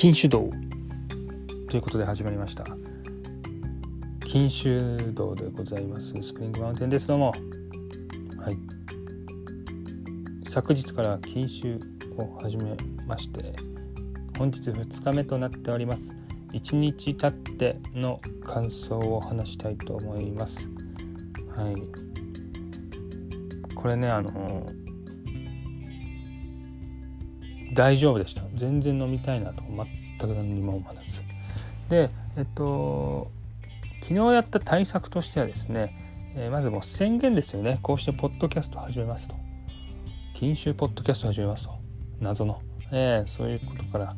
禁酒道ということで始まりました。禁酒道でございます。スプリングマウンテンです。どうも。はい。昨日から禁酒を始めまして本日2日目となっております。1日経っての感想を話したいと思います。はい。これねあの大丈夫でした。全然飲みたいなと全く何も思わず。でえっと昨日やった対策としてはですね、えー、まずもう宣言ですよね。こうしてポッドキャスト始めますと。禁酒ポッドキャスト始めますと。謎の、えー、そういうことから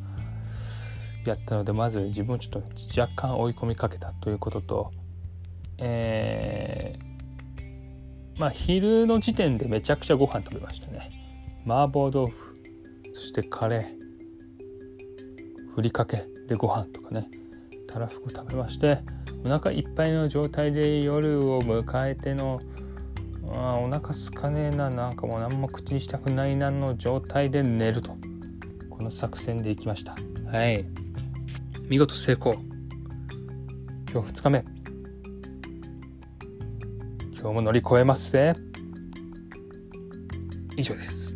やったのでまず自分をちょっと若干追い込みかけたということとえー、まあ昼の時点でめちゃくちゃご飯食べましたね。麻婆豆腐そしてカレーふりかけでご飯とかねたらふく食べましてお腹いっぱいの状態で夜を迎えてのあお腹すかねえななんかもう何も口にしたくないなの状態で寝るとこの作戦でいきました。はい。見事成功。今日2日目。今日も乗り越えますぜ。以上です